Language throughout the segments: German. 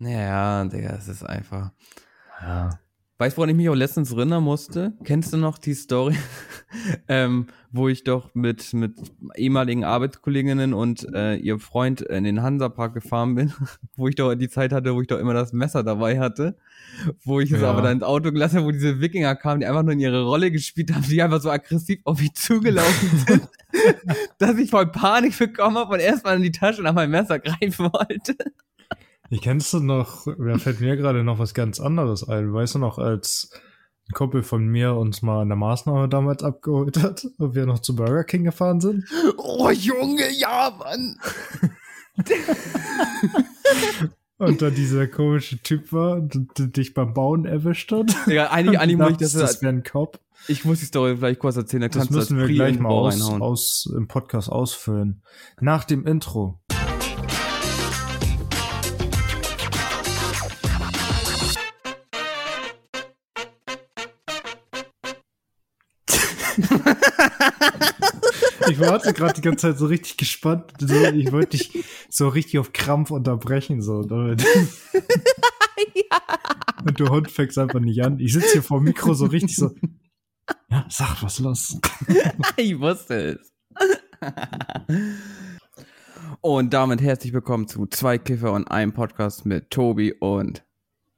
Ja, Digga, es ist einfach. Ja. Weißt du, woran ich mich auch letztens erinnern musste? Kennst du noch die Story, ähm, wo ich doch mit, mit ehemaligen Arbeitskolleginnen und äh, ihr Freund in den Hansapark gefahren bin, wo ich doch die Zeit hatte, wo ich doch immer das Messer dabei hatte, wo ich es Ja. aber dann ins Auto gelassen habe, wo diese Wikinger kamen, die einfach nur in ihre Rolle gespielt haben, die einfach so aggressiv auf mich zugelaufen sind, dass ich voll Panik bekommen habe und erstmal in die Tasche nach meinem Messer greifen wollte. Ich kennst du noch, da fällt mir gerade noch was ganz anderes ein. Weißt du noch, als ein Kumpel von mir uns mal an der Maßnahme damals abgeholt hat und wir noch zu Burger King gefahren sind? Oh Junge, ja, Mann. Und da dieser komische Typ war, der dich beim Bauen erwischt hat. Digga, eigentlich, eigentlich muss ich das, das wäre ein Cop. ich muss die Story vielleicht kurz erzählen, da Das kannst du müssen wir gleich mal aus, aus, im Podcast ausfüllen. Nach dem Intro. Ich warte gerade die ganze Zeit so richtig gespannt. So, ich wollte dich so richtig auf Krampf unterbrechen. So, damit. Und du Hund fängst einfach nicht an. Ich sitze hier vor dem Mikro so richtig so. Ja, sag, was los? ich wusste es. und damit herzlich willkommen zu zwei Kiffer und einem Podcast mit Tobi und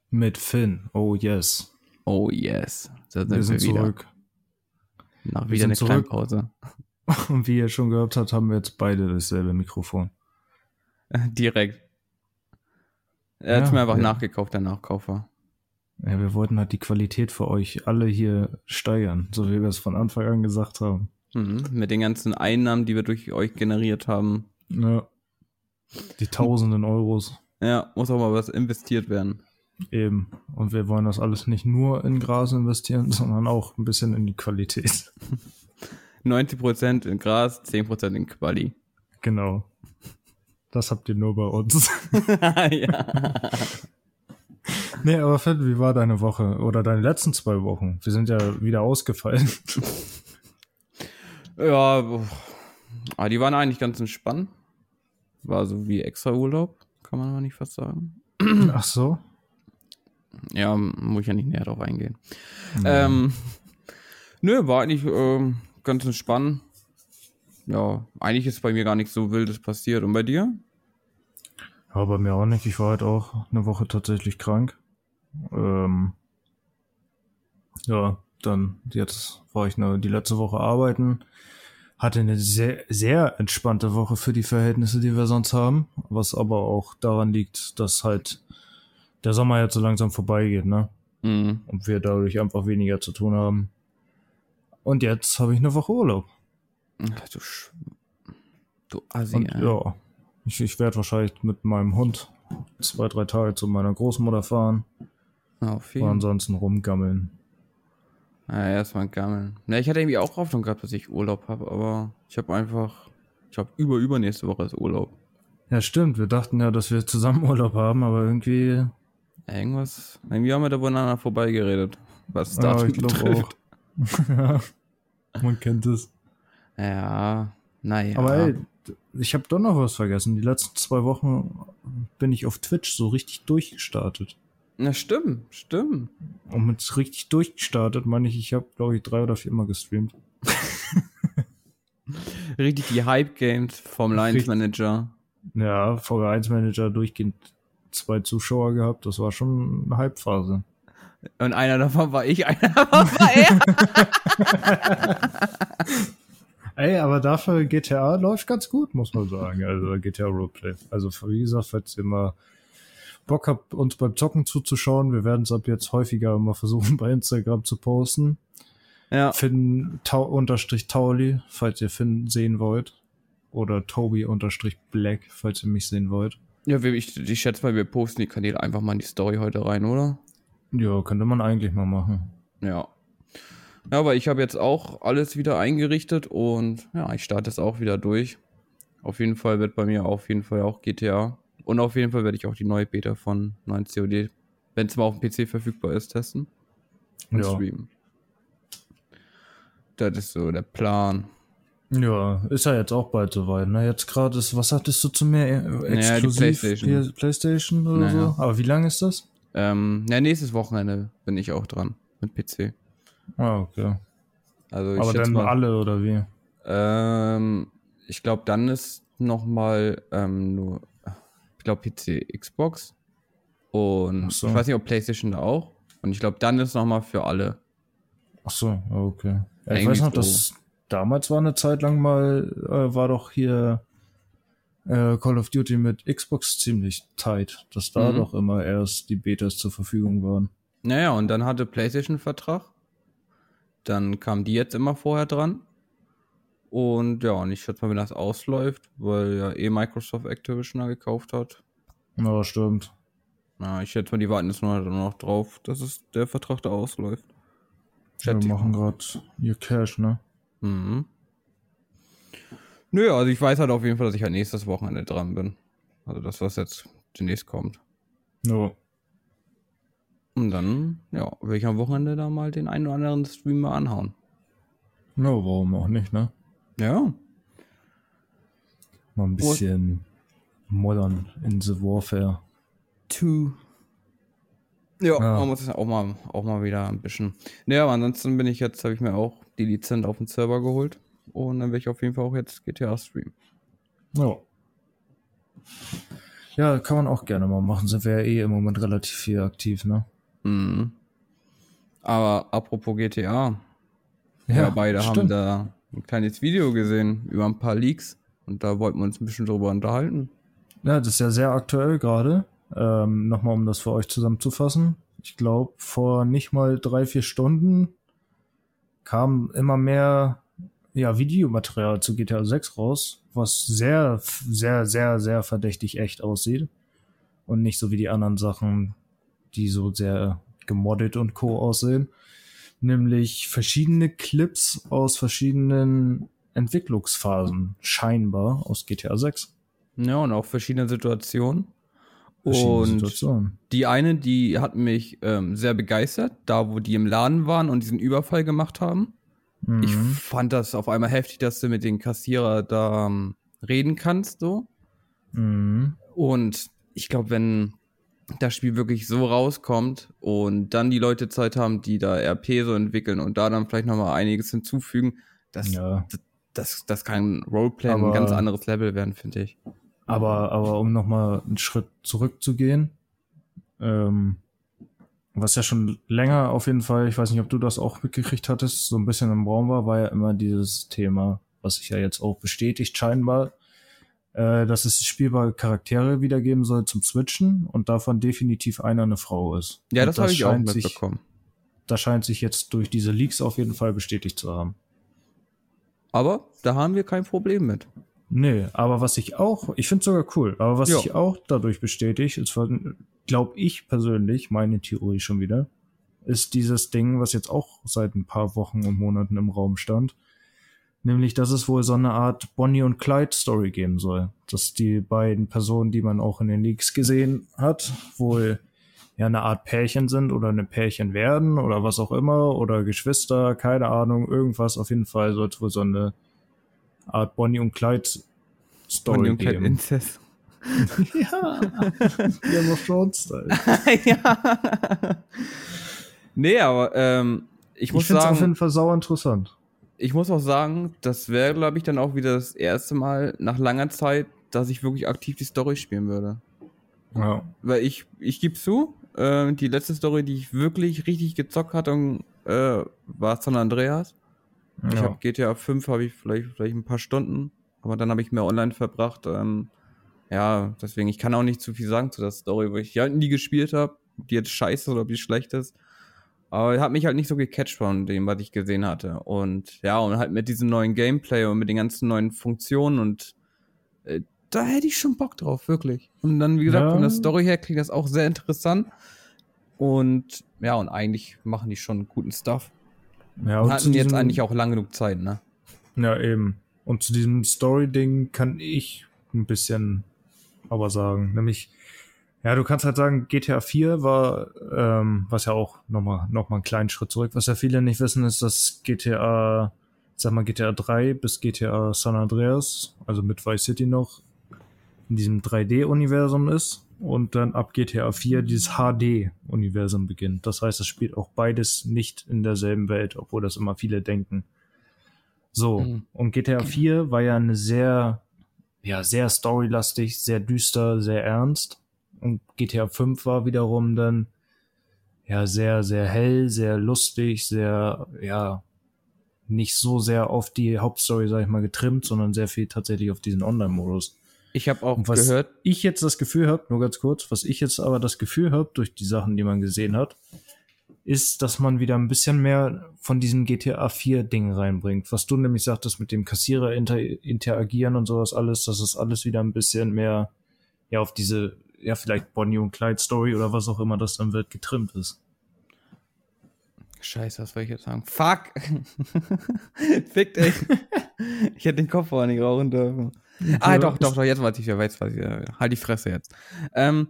Mit Finn. Oh yes. Oh yes. Da sind Wir wir, sind wieder. zurück. Nach wieder eine zurück. Kleinpause. Und wie ihr schon gehört habt, haben wir jetzt beide dasselbe Mikrofon. Direkt. Er hat Ja, mir einfach ja. nachgekauft, der Nachkaufer. Ja, wir wollten halt die Qualität für euch alle hier steigern, so wie wir es von Anfang an gesagt haben. Mhm. Mit den ganzen Einnahmen, die wir durch euch generiert haben. Ja. Die tausenden Euros Ja, muss auch mal was investiert werden. eben. Und wir wollen das alles nicht nur in Gras investieren, sondern auch ein bisschen in die Qualität. 90% in Gras, 10% in Quali. Genau. Das habt ihr nur bei uns. ja. nee, aber Fett, wie war deine Woche? Oder deine letzten zwei Wochen? Wir sind ja wieder ausgefallen. Ja, aber die waren eigentlich ganz entspannt. War so wie extra Urlaub, kann man aber nicht fast sagen. Ach so? Ja, muss ich ja nicht näher drauf eingehen. Ähm, nö, war eigentlich ähm, ganz entspannt. Ja, eigentlich ist bei mir gar nichts so Wildes passiert. Und bei dir? Ja, bei mir auch nicht. Ich war halt auch eine Woche tatsächlich krank. Ähm, ja, dann jetzt war ich nur die letzte Woche arbeiten. Hatte eine sehr, sehr entspannte Woche für die Verhältnisse, die wir sonst haben. Was aber auch daran liegt, dass halt der Sommer jetzt so langsam vorbeigeht, ne? Mhm. Und wir dadurch einfach weniger zu tun haben. Und jetzt habe ich eine Woche Urlaub. Ach, Du, Sch du Assi, Und ja, ich, ich werde wahrscheinlich mit meinem Hund zwei, drei Tage zu meiner Großmutter fahren. Auf Und jeden. ansonsten rumgammeln. Ja, erstmal gammeln. Ne, ich hatte irgendwie auch Hoffnung gehabt, dass ich Urlaub habe, aber ich habe einfach, ich habe über übernächste Woche ist Urlaub. Ja, stimmt. Wir dachten ja, dass wir zusammen Urlaub haben, aber irgendwie. Irgendwas, irgendwie haben wir da voneinander vorbeigeredet, was das Ja, ich glaube auch. man kennt es. Ja, naja. Aber ey, ich habe doch noch was vergessen. Die letzten zwei Wochen bin ich auf Twitch so richtig durchgestartet. Na, stimmt, stimmt. Und mit richtig durchgestartet meine ich, ich habe, glaube ich, drei oder viermal gestreamt. Richtig die Hype-Games vom Lions. Manager. Ja, Folge 1 Manager durchgehend zwei Zuschauer gehabt. Das war schon eine Hype-Phase. Und einer davon war ich, einer davon war er. Ey, aber dafür GTA läuft ganz gut, muss man sagen. Also GTA Roleplay. Also wie gesagt, falls ihr mal Bock habt, uns beim Zocken zuzuschauen, wir werden es ab jetzt häufiger mal versuchen, bei Instagram zu posten. ja, Finn Tau unterstrich Tauli, falls ihr Finn sehen wollt. Oder Toby unterstrich Black, falls ihr mich sehen wollt. ja wir- ich, ich schätze mal, wir posten die Kanäle einfach mal in die Story heute rein, oder? Ja, könnte man eigentlich mal machen. Ja. Ja, aber ich habe jetzt auch alles wieder eingerichtet und ja, ich starte es auch wieder durch. Auf jeden Fall wird bei mir auf jeden Fall auch GTA. Und auf jeden Fall werde ich auch die neue Beta von 9 COD, wenn es mal auf dem PC verfügbar ist, testen und Ja. streamen. Das ist so der Plan. Ja, ist ja jetzt auch bald soweit. Ne? Jetzt gerade ist, was hattest du zu mir? Exklusiv? Ja, die Playstation. Playstation oder Naja. so? Aber wie lange ist das? Ähm, ja, nächstes Wochenende bin ich auch dran mit PC. Ah, okay. Also ich Aber dann mal, alle oder wie? Ähm, ich glaube, dann ist noch mal ähm, nur, ich glaube PC, Xbox und so. ich weiß nicht, ob PlayStation da auch. Und ich glaube, dann ist noch mal für alle. Ach so, okay. Ja, ich Irgendwie weiß noch, so. dass damals war eine Zeit lang mal, äh, war doch hier äh, Call of Duty mit Xbox ziemlich tight, dass da Mhm. doch immer erst die Betas zur Verfügung waren. Naja, und dann hatte PlayStation Vertrag. Dann kam die jetzt immer vorher dran. Und ja, und ich schätze mal, wenn das ausläuft, weil ja eh Microsoft Activision da gekauft hat. Ja, stimmt. Ja, ich schätze mal, die warten jetzt nur noch drauf, dass es der Vertrag da ausläuft. Wir Schätze ich machen gerade ihr Cash, ne? Mhm. Nö, also ich weiß halt auf jeden Fall, dass ich halt nächstes Wochenende dran bin. Also das, was jetzt demnächst kommt. Ja. Und dann, ja, will ich am Wochenende da mal den einen oder anderen Stream mal anhauen. Ja, warum auch nicht, ne? Ja. Mal ein bisschen modern in the Warfare. Two. Ja, Ja. man muss es auch mal, auch mal wieder ein bisschen. Naja, aber ansonsten bin ich jetzt, habe ich mir auch die Lizenz auf den Server geholt. Und dann werde ich auf jeden Fall auch jetzt GTA streamen. Ja. Ja, kann man auch gerne mal machen. Sind wir ja eh im Moment relativ viel aktiv, ne? Mhm. Aber apropos GTA, Ja, beide haben stimmt. da ein kleines Video gesehen über ein paar Leaks und da wollten wir uns ein bisschen drüber unterhalten. Ja, das ist ja sehr aktuell gerade. Ähm, Nochmal, um das für euch zusammenzufassen. Ich glaube, vor nicht mal drei, vier Stunden kam immer mehr ja, Videomaterial zu GTA 6 raus, was sehr, sehr, sehr, sehr verdächtig echt aussieht. Und nicht so wie die anderen Sachen, die so sehr gemoddet und co aussehen. Nämlich verschiedene Clips aus verschiedenen Entwicklungsphasen, scheinbar aus GTA 6. Ja, und auch verschiedene Situationen. Verschiedene und Situationen. die eine, die hat mich ähm, sehr begeistert, da wo die im Laden waren und diesen Überfall gemacht haben. Ich Mhm. fand das auf einmal heftig, dass du mit den Kassierer da ähm, reden kannst, so. Mhm. Und ich glaube, wenn das Spiel wirklich so rauskommt und dann die Leute Zeit haben, die da RP so entwickeln und da dann vielleicht nochmal einiges hinzufügen, das, Ja. das, das kann Roleplay ein Aber- ganz anderes Level werden, finde ich. Aber, aber um nochmal einen Schritt zurückzugehen, ähm, was ja schon länger auf jeden Fall, ich weiß nicht, ob du das auch mitgekriegt hattest, so ein bisschen im Raum war, war ja immer dieses Thema, was sich ja jetzt auch bestätigt scheinbar, äh, dass es spielbare Charaktere wiedergeben soll zum Switchen und davon definitiv einer eine Frau ist. Ja, Und das habe ich auch scheint sich- mitbekommen. Das scheint sich jetzt durch diese Leaks auf jeden Fall bestätigt zu haben. Aber da haben wir kein Problem mit. Nee, aber was ich auch, ich finde sogar cool, aber was Ja. sich auch dadurch bestätigt, ist, glaube ich persönlich, meine Theorie schon wieder, ist dieses Ding, was jetzt auch seit ein paar Wochen und Monaten im Raum stand, nämlich, dass es wohl so eine Art Bonnie und Clyde Story geben soll. Dass die beiden Personen, die man auch in den Leaks gesehen hat, wohl ja eine Art Pärchen sind oder eine Pärchen werden oder was auch immer oder Geschwister, keine Ahnung, irgendwas. Auf jeden Fall soll es wohl so eine Art Bonnie und Clyde Story Bonnie und Clyde geben. Incest. ja, Game of Thrones Style. ja. nee, aber ähm, ich Ich, muss finde es auf sagen, jeden Fall sauer interessant. ich muss auch sagen, das wäre, glaube ich, dann auch wieder das erste Mal nach langer Zeit, dass ich wirklich aktiv die Story spielen würde. Ja. Weil ich, ich gebe zu, äh, die letzte Story, die ich wirklich richtig gezockt hatte, äh, war San Andreas. Ich ja. habe GTA 5 habe ich vielleicht, vielleicht ein paar Stunden, aber dann habe ich mehr online verbracht. Ähm, ja, deswegen, ich kann auch nicht zu viel sagen zu der Story, weil ich die halt nie gespielt habe, ob die jetzt scheiße oder ob die schlecht ist. Aber hat mich halt nicht so gecatcht von dem, was ich gesehen hatte. Und ja, und halt mit diesem neuen Gameplay und mit den ganzen neuen Funktionen und äh, da hätte ich schon Bock drauf, wirklich. Und dann, wie gesagt, Ja. von der Story her klingt das auch sehr interessant. Und ja, und eigentlich machen die schon guten Stuff. Ja, Und hatten jetzt eigentlich auch lang genug Zeit, ne? Ja, eben. Und zu diesem Story-Ding kann ich ein bisschen aber sagen. Nämlich, ja, du kannst halt sagen, GTA 4 war, ähm, was ja auch nochmal noch mal einen kleinen Schritt zurück, was ja viele nicht wissen, ist, dass GTA sag mal, GTA 3 bis GTA San Andreas, also mit Vice City noch, in diesem 3D-Universum ist und dann ab GTA 4 dieses HD-Universum beginnt. Das heißt, es spielt auch beides nicht in derselben Welt, obwohl das immer viele denken. So, mhm. und GTA 4 war ja eine sehr, ja, sehr storylastig, sehr düster, sehr ernst. Und GTA 5 war wiederum dann, ja, sehr, sehr hell, sehr lustig, sehr, ja, nicht so sehr auf die Hauptstory, sag ich mal, getrimmt, sondern sehr viel tatsächlich auf diesen Online-Modus. Ich habe auch was gehört. Ich jetzt das Gefühl habe, nur ganz kurz, was ich jetzt aber das Gefühl habe, durch die Sachen, die man gesehen hat, ist, dass man wieder ein bisschen mehr von diesem GTA 4 Ding reinbringt. Was du nämlich sagtest mit dem Kassierer inter interagieren und sowas alles, dass es alles wieder ein bisschen mehr, ja, auf diese, ja, vielleicht Bonnie und Clyde Story oder was auch immer das dann wird, getrimmt ist. Scheiße, was wollte ich jetzt sagen? Fuck! Fickt euch! ich hätte den Kopf auch nicht rauchen dürfen. Ah, doch, doch, doch, jetzt weiß ich, wer weiß, weiß ich, halt die Fresse jetzt. Ähm,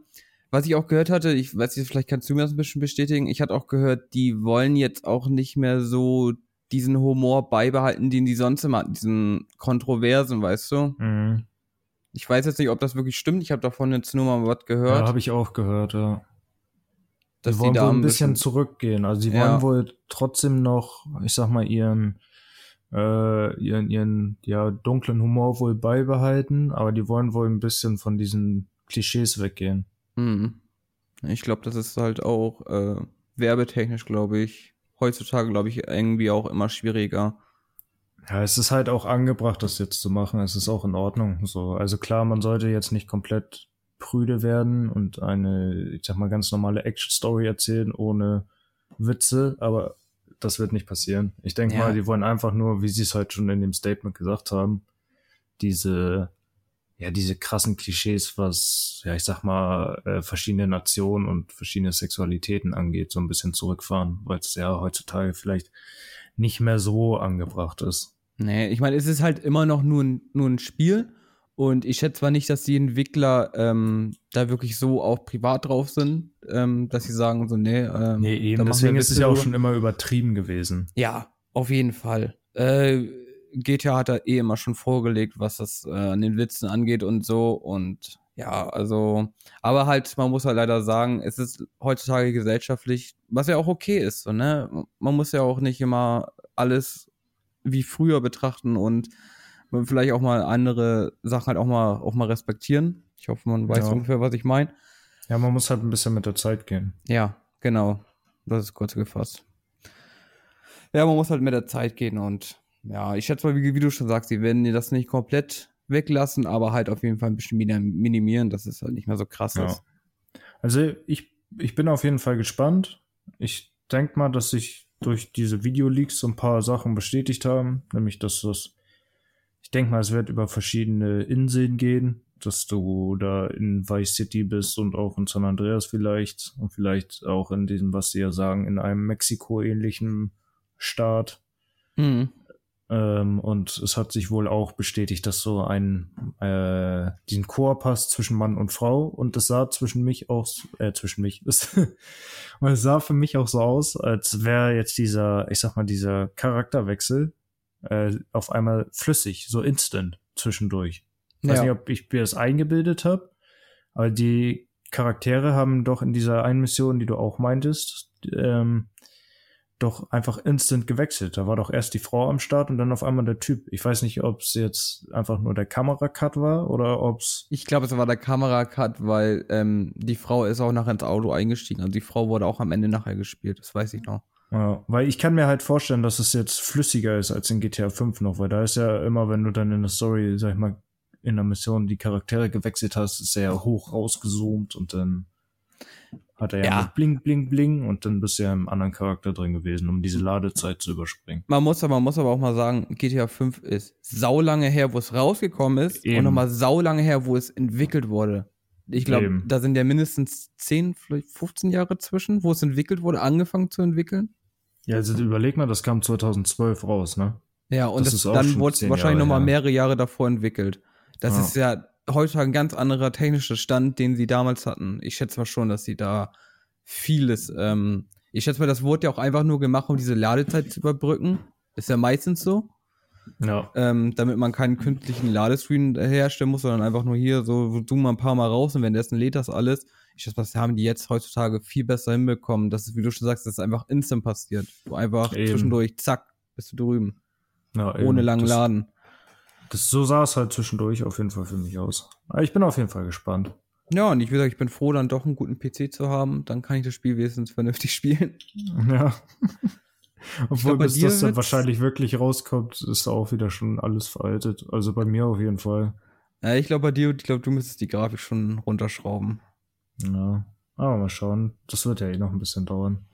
was ich auch gehört hatte, ich weiß nicht, vielleicht kannst du mir das ein bisschen bestätigen, ich hatte auch gehört, die wollen jetzt auch nicht mehr so diesen Humor beibehalten, den die sonst immer hatten, diesen Kontroversen, weißt du? Mhm. Ich weiß jetzt nicht, ob das wirklich stimmt, ich habe davon jetzt nur mal was gehört. Ja, habe ich auch gehört, ja. Dass die wollen da wohl ein bisschen, bisschen zurückgehen. Also sie wollen wohl trotzdem noch, ich sag mal, ihren äh, ihren, ihren ja, dunklen Humor wohl beibehalten, aber die wollen wohl ein bisschen von diesen Klischees weggehen. Mhm. Ich glaube, das ist halt auch äh, werbetechnisch, glaube ich, heutzutage, glaube ich, irgendwie auch immer schwieriger. Ja, es ist halt auch angebracht, das jetzt zu machen. Es ist auch in Ordnung. So, also klar, man sollte jetzt nicht komplett prüde werden und eine, ich sag mal, ganz normale Action-Story erzählen ohne Witze, aber das wird nicht passieren. Ich denke ja. mal, die wollen einfach nur, wie sie es halt schon in dem Statement gesagt haben, diese, ja, diese krassen Klischees, was, ja, ich sag mal, äh, verschiedene Nationen und verschiedene Sexualitäten angeht, so ein bisschen zurückfahren, weil es ja heutzutage vielleicht nicht mehr so angebracht ist. Nee, ich meine, es ist halt immer noch nur ein, nur ein Spiel und ich schätze zwar nicht, dass die Entwickler ähm, da wirklich so auch privat drauf sind, ähm, dass sie sagen so, nee. Ähm, nee, eben, deswegen ist es ja auch schon immer übertrieben gewesen. Ja, auf jeden Fall. Äh, GTA hat da eh immer schon vorgelegt, was das äh, an den Witzen angeht und so. Und ja, also, aber halt, man muss halt leider sagen, es ist heutzutage gesellschaftlich, was ja auch okay ist, so, ne? Man muss ja auch nicht immer alles wie früher betrachten und vielleicht auch mal andere Sachen halt auch mal, auch mal respektieren. Ich hoffe, man weiß ja. ungefähr, was ich meine. Ja, man muss halt ein bisschen mit der Zeit gehen. Ja, genau. Das ist kurz gefasst. Ja, man muss halt mit der Zeit gehen und ja, ich schätze mal, wie, wie du schon sagst, die werden das nicht komplett weglassen, aber halt auf jeden Fall ein bisschen minimieren, dass es halt nicht mehr so krass ja. ist. Also ich, ich bin auf jeden Fall gespannt. Ich denke mal, dass sich durch diese Videoleaks so ein paar Sachen bestätigt haben, nämlich dass das denke mal, es wird über verschiedene Inseln gehen, dass du da in Vice City bist und auch in San Andreas vielleicht und vielleicht auch in diesem, was sie ja sagen, in einem Mexiko-ähnlichen Staat. Mhm. Ähm, und es hat sich wohl auch bestätigt, dass so ein äh, diesen Chor passt zwischen Mann und Frau und es sah zwischen mich auch äh, zwischen mich und es sah für mich auch so aus, als wäre jetzt dieser, ich sag mal, dieser Charakterwechsel äh, auf einmal flüssig, so instant zwischendurch. Ich weiß ja. nicht, ob ich mir das eingebildet habe, aber die Charaktere haben doch in dieser einen Mission, die du auch meintest, ähm, doch einfach instant gewechselt. Da war doch erst die Frau am Start und dann auf einmal der Typ. Ich weiß nicht, ob es jetzt einfach nur der Kameracut war oder ob es. Ich glaube, es war der Kameracut, weil ähm, die Frau ist auch nachher ins Auto eingestiegen. Also die Frau wurde auch am Ende nachher gespielt, das weiß ich noch. Ja, weil ich kann mir halt vorstellen, dass es jetzt flüssiger ist als in GTA 5 noch, weil da ist ja immer, wenn du dann in der Story, sag ich mal, in der Mission die Charaktere gewechselt hast, ist er ja hoch rausgezoomt und dann hat er ja, ja Bling, Bling, Bling und dann bist du ja im anderen Charakter drin gewesen, um diese Ladezeit zu überspringen. Man muss aber, man muss aber auch mal sagen, GTA 5 ist saulange her, wo es rausgekommen ist Eben. und nochmal saulange her, wo es entwickelt wurde. Ich glaube, da sind ja mindestens 10, vielleicht 15 Jahre zwischen, wo es entwickelt wurde, angefangen zu entwickeln. Ja, also überleg mal, das kam 2012 raus, ne? Ja, und das das, dann wurde es wahrscheinlich nochmal mehrere Jahre davor entwickelt. Das ja. ist ja heute ein ganz anderer technischer Stand, den sie damals hatten. Ich schätze mal schon, dass sie da vieles, ähm, ich schätze mal, das wurde ja auch einfach nur gemacht, um diese Ladezeit zu überbrücken. Ist ja meistens so. Ja. ähm, damit man keinen künstlichen Ladescreen herstellen muss, sondern einfach nur hier so zoom mal ein paar Mal raus und währenddessen lädt das alles. Ich weiß, was haben die jetzt heutzutage viel besser hinbekommen. Das ist, wie du schon sagst, das ist einfach instant passiert. Du einfach Eben. zwischendurch, zack, bist du drüben. ja Ohne eben. langen das, Laden. Das, so sah es halt zwischendurch auf jeden Fall für mich aus. Aber ich bin auf jeden Fall gespannt. Ja, und ich will sagen, ich bin froh, dann doch einen guten PC zu haben. Dann kann ich das Spiel wenigstens vernünftig spielen. Ja. Obwohl, glaub, bei bis dir das dann wahrscheinlich wirklich rauskommt, ist auch wieder schon alles veraltet. Also bei mir auf jeden Fall. Ja, ich glaube bei dir, ich glaube, du müsstest die Grafik schon runterschrauben. Ja. Aber mal schauen. Das wird ja eh noch ein bisschen dauern.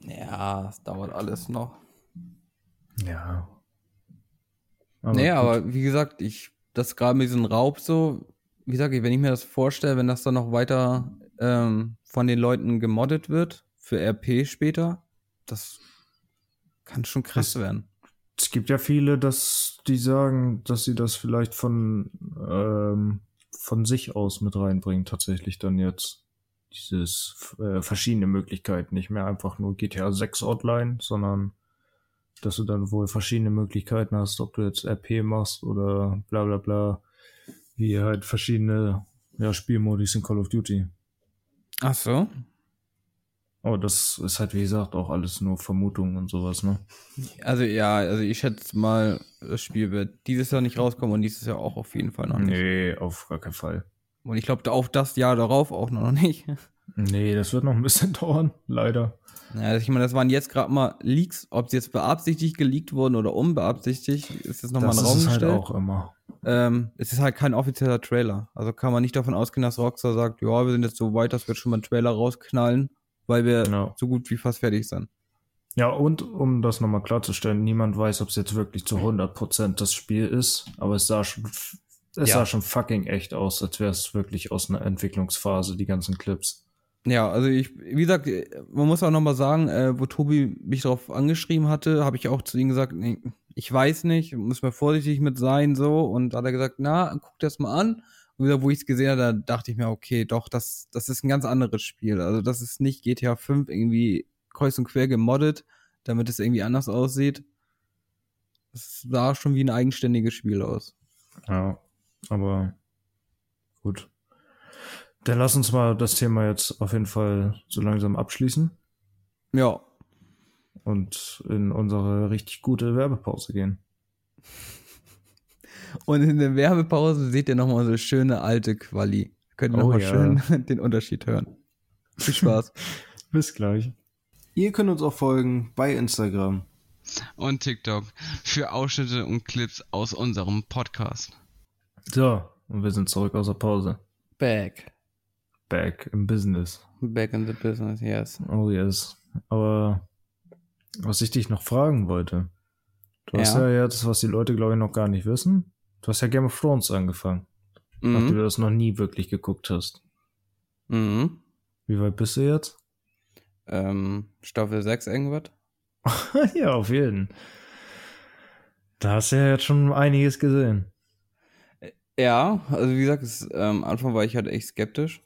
Ja, es dauert alles noch. Ja. nee, gut. aber wie gesagt, ich, das gerade mit diesem Raub so, wie gesagt, wenn ich mir das vorstelle, wenn das dann noch weiter ähm, von den Leuten gemoddet wird, für RP später, das kann schon krass Das- werden. Es gibt ja viele, dass die sagen, dass sie das vielleicht von, ähm, von sich aus mit reinbringen, tatsächlich dann jetzt. Dieses äh, verschiedene Möglichkeiten, nicht mehr einfach nur GTA 6 Outline, sondern dass du dann wohl verschiedene Möglichkeiten hast, ob du jetzt RP machst oder bla bla bla, wie halt verschiedene ja, Spielmodis in Call of Duty. Ach so? Aber das ist halt, wie gesagt, auch alles nur Vermutungen und sowas, ne? Also ja, also ich schätze mal, das Spiel wird dieses Jahr nicht rauskommen und nächstes Jahr auch auf jeden Fall noch nicht. Nee, auf gar keinen Fall. Und ich glaube auch das Jahr darauf auch noch nicht. Nee, das wird noch ein bisschen dauern, leider. Ja, also ich meine, das waren jetzt gerade mal Leaks, ob sie jetzt beabsichtigt geleakt wurden oder unbeabsichtigt, ist jetzt nochmal das in den ist Raum es halt auch immer. Ähm, es ist halt kein offizieller Trailer. Also kann man nicht davon ausgehen, dass Rockstar sagt, ja, wir sind jetzt so weit, dass wir jetzt schon mal einen Trailer rausknallen, weil wir Ja. so gut wie fast fertig sind. Ja, und um das nochmal klarzustellen, niemand weiß, ob es jetzt wirklich zu 100% das Spiel ist, aber es sah schon, es Ja. sah schon fucking echt aus, als wäre es wirklich aus einer Entwicklungsphase, die ganzen Clips. Ja, also ich, wie gesagt, man muss auch nochmal sagen, äh, wo Tobi mich darauf angeschrieben hatte, habe ich auch zu ihm gesagt, nee, ich weiß nicht, muss mir vorsichtig mit sein, so. Und da hat er gesagt, na, guck dir das mal an. Wo ich es gesehen habe, da dachte ich mir, okay, doch, das, das ist ein ganz anderes Spiel. Also das ist nicht GTA 5 irgendwie kreuz und quer gemoddet, damit es irgendwie anders aussieht. Das sah schon wie ein eigenständiges Spiel aus. Ja, aber gut. Dann lass uns mal das Thema jetzt auf jeden Fall so langsam abschließen Ja, und in unsere richtig gute Werbepause gehen. Und in der Werbepause seht ihr nochmal so schöne alte Quali. Könnt ihr Oh nochmal ja. schön den Unterschied hören. Viel Spaß. Bis gleich. Ihr könnt uns auch folgen bei Instagram. und TikTok für Ausschnitte und Clips aus unserem Podcast. So, und wir sind zurück aus der Pause. Back. Back im Business. Back in the business, yes. Oh yes. Aber was ich dich noch fragen wollte. Du hast Ja. ja jetzt, was die Leute glaube ich noch gar nicht wissen. Du hast ja Game of Thrones angefangen, nachdem Mhm. du das noch nie wirklich geguckt hast. Mhm. Wie weit bist du jetzt? Ähm, Staffel 6 irgendwas? ja, auf jeden. Da hast du ja jetzt schon einiges gesehen. Ja, also wie gesagt, es, ähm, am Anfang war ich halt echt skeptisch.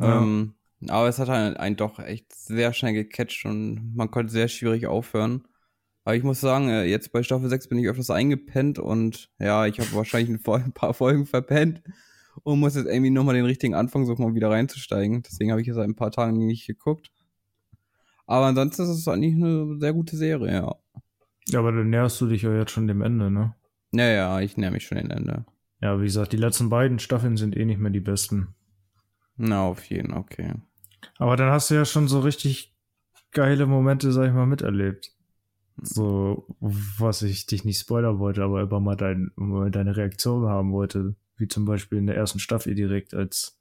Ja. Ähm, aber es hat halt einen doch echt sehr schnell gecatcht und man konnte sehr schwierig aufhören. Aber ich muss sagen, äh, jetzt bei Staffel 6 bin ich öfters eingepennt und ja, ich habe wahrscheinlich ein, paar Folgen verpennt und muss jetzt irgendwie nochmal den richtigen Anfang suchen, um wieder reinzusteigen. Deswegen habe ich jetzt seit ein paar Tagen nicht geguckt. Aber ansonsten ist es eigentlich eine sehr gute Serie, ja. Ja, aber dann näherst du dich ja jetzt schon dem Ende, ne? Naja, ich näher mich schon den Ende. Ja, wie gesagt, die letzten beiden Staffeln sind eh nicht mehr die besten. Na, auf jeden, okay. Aber dann hast du ja schon so richtig geile Momente, sag ich mal, miterlebt. So, was ich dich nicht spoilern wollte, aber immer mal, dein, mal deine Reaktion haben wollte. Wie zum Beispiel in der ersten Staffel direkt, als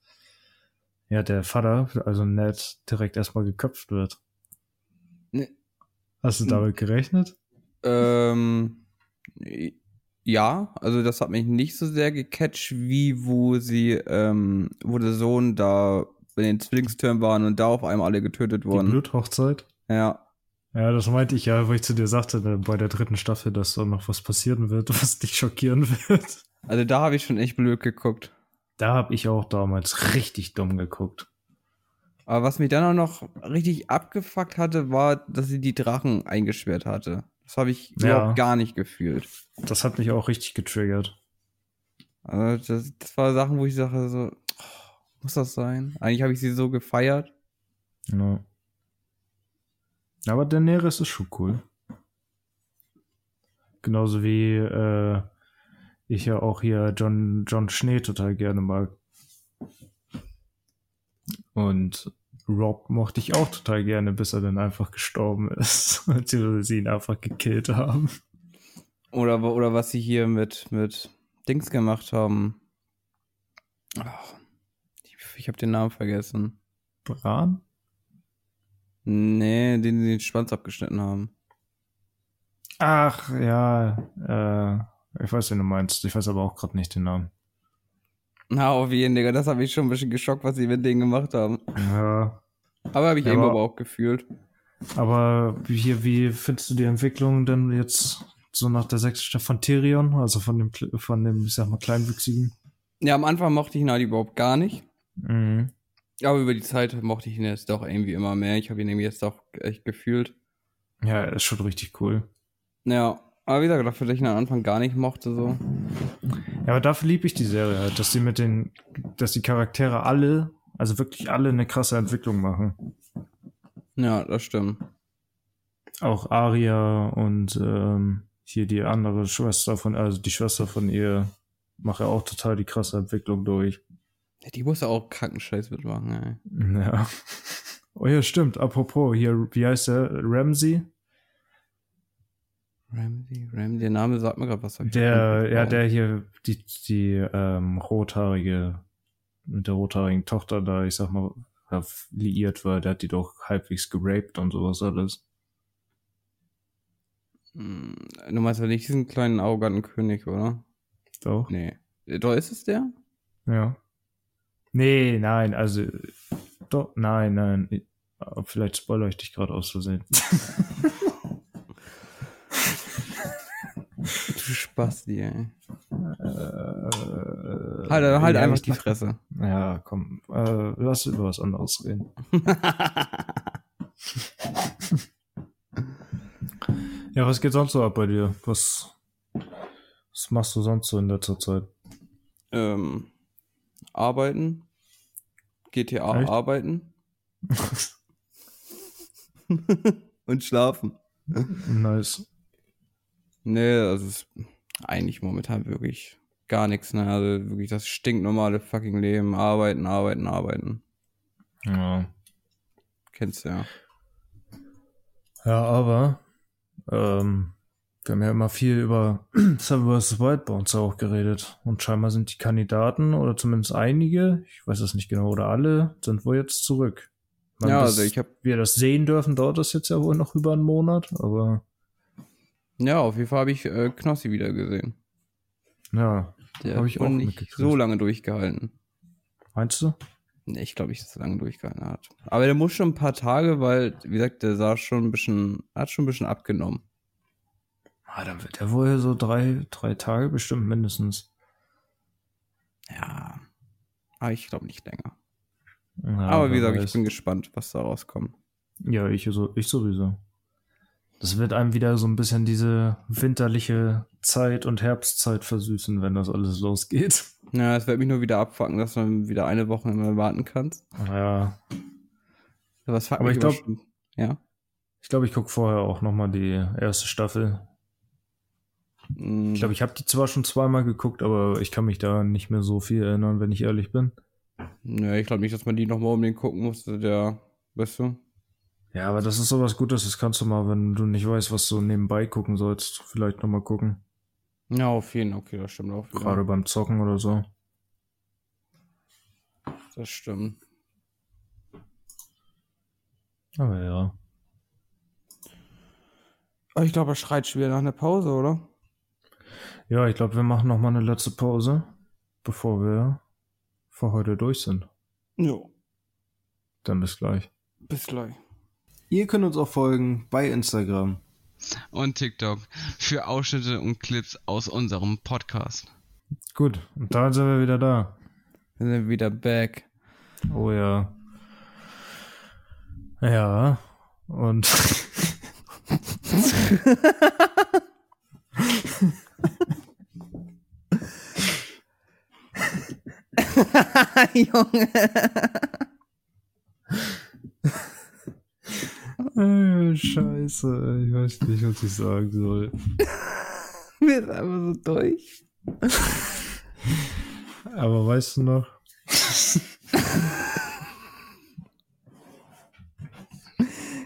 ja, der Vater, also Ned, direkt erstmal geköpft wird. Ne. Hast du damit gerechnet? Ähm, ja, also das hat mich nicht so sehr gecatcht, wie wo sie, ähm, wo der Sohn da bei den Zwillingstürmen waren und da auf einmal alle getötet Die wurden. Bluthochzeit? Ja. Ja, das meinte ich ja, wo ich zu dir sagte, bei der dritten Staffel, dass da noch was passieren wird, was dich schockieren wird. Also da habe ich schon echt blöd geguckt. Da habe ich auch damals richtig dumm geguckt. Aber was mich dann auch noch richtig abgefuckt hatte, war, dass sie die Drachen eingesperrt hatte. Das habe ich Ja. überhaupt gar nicht gefühlt. Das hat mich auch richtig getriggert. Also das, das war Sachen, wo ich sage so, oh, muss das sein? Eigentlich habe ich sie so gefeiert. Ja. Aber Daenerys ist schon cool. Genauso wie äh, ich ja auch hier John, John Schnee total gerne mag. Und Rob mochte ich auch total gerne, bis er dann einfach gestorben ist. Beziehungsweise sie ihn einfach gekillt haben. Oder, oder was sie hier mit, mit Dings gemacht haben. Ach, ich ich habe den Namen vergessen. Bran? Nee, den sie den Schwanz abgeschnitten haben. Ach, ja, äh, ich weiß, wen du meinst. Ich weiß aber auch gerade nicht den Namen. Na, auf jeden, Digga, das hat mich schon ein bisschen geschockt, was sie mit denen gemacht haben. Ja, Aber habe ich Ja, irgendwo aber- auch gefühlt. aber wie hier, wie findest du die Entwicklung denn jetzt so nach der sechsten Staffel von Tyrion, also von dem, von dem, ich sag mal, kleinwüchsigen? Ja, am Anfang mochte ich ihn halt überhaupt gar nicht. Mhm. Aber über die Zeit mochte ich ihn jetzt doch irgendwie immer mehr. Ich habe ihn irgendwie jetzt doch echt gefühlt. Ja, er ist schon richtig cool. Ja, aber wie gesagt, dafür, dass ich ihn am Anfang gar nicht mochte, so. Ja, aber dafür liebe ich die Serie halt, dass die mit den, dass die Charaktere alle, also wirklich alle eine krasse Entwicklung machen. Ja, das stimmt. Auch Aria und ähm, hier die andere Schwester von, also die Schwester von ihr, macht ja auch total die krasse Entwicklung durch. Die muss ja auch kranken Scheiß mitmachen, ey. Ja. Oh ja, stimmt. Apropos, hier, wie heißt der? Ramsey? Ramsey, Ramsey, der Name sagt mir gerade was. Der, ja, der hier, die, die ähm, rothaarige, mit der rothaarigen Tochter da, ich sag mal, liiert war, der hat die doch halbwegs geraped und sowas alles. Hm, Du meinst ja nicht diesen kleinen arroganten König, oder? Doch? Nee. Doch, ist es der? Ja. Nee, nein, also, doch, nein, nein. Aber Vielleicht spoilere ich dich gerade aus Versehen. Du Spasti, ey. Äh, Halt, halt ja, einfach die Fresse. Ja, komm, äh, lass über was anderes reden. Ja, was geht sonst so ab bei dir? Was, was machst du sonst so in letzter Zeit? ähm, arbeiten. GTA Echt? arbeiten. Und schlafen. nice. Nee, also ist eigentlich momentan wirklich gar nichts, ne? Also wirklich das stinknormale fucking Leben. Arbeiten, arbeiten, arbeiten. Ja. Kennst du ja. Ja, aber ähm, wir haben ja immer viel über Seven vs. Wild bei uns auch geredet. Und scheinbar sind die Kandidaten, oder zumindest einige, ich weiß es nicht genau, oder alle, sind wohl jetzt zurück. Ich meine, Ja, also ich hab, wir das sehen dürfen, dauert das jetzt ja wohl noch über einen Monat, aber ja, auf jeden Fall habe ich äh, Knossi wieder gesehen. ja, Der Hab ich auch nicht so lange durchgehalten. meinst du? Nee, ich glaube nicht, dass er lange durchgehalten hat. Aber der muss schon ein paar Tage, weil, wie gesagt, der sah schon ein bisschen, hat schon ein bisschen abgenommen. Ah, dann wird er wohl so drei, drei Tage bestimmt mindestens. Ja. Aber ich glaube nicht länger. Ja, Aber wie gesagt, weiß. ich bin gespannt, was da rauskommt. Ja, ich, so, ich sowieso. Das wird einem wieder so ein bisschen diese winterliche Zeit und Herbstzeit versüßen, wenn das alles losgeht. Ja, es wird mich nur wieder abfucken, dass du wieder eine Woche immer warten kannst. Ja, Was fuckt Aber ich glaub- schon- Ja. ich glaube, ich gucke vorher auch nochmal die erste Staffel. Ich glaube, ich habe die zwar schon zweimal geguckt, aber ich kann mich da nicht mehr so viel erinnern, wenn ich ehrlich bin. Nee, ich glaube nicht, dass man die nochmal unbedingt gucken musste, der, weißt du? Ja, aber das ist sowas Gutes, das kannst du mal, wenn du nicht weißt, was du nebenbei gucken sollst, vielleicht nochmal gucken. Ja, auf jeden Fall, okay, das stimmt auch. Gerade beim Zocken oder so. Das stimmt. Aber ja. Ich glaube, er schreit schon wieder nach einer Pause, oder? Ja, ich glaube, wir machen nochmal eine letzte Pause, bevor wir für heute durch sind. Jo. Dann bis gleich. Bis gleich. Ihr könnt uns auch folgen bei Instagram. und TikTok für Ausschnitte und Clips aus unserem Podcast. Gut, und da sind wir wieder da. Wir sind wieder back. Oh ja. Ja, und Junge. Äh, Scheiße, ich weiß nicht, was ich sagen soll. Wir sind einfach so durch. Aber weißt du noch?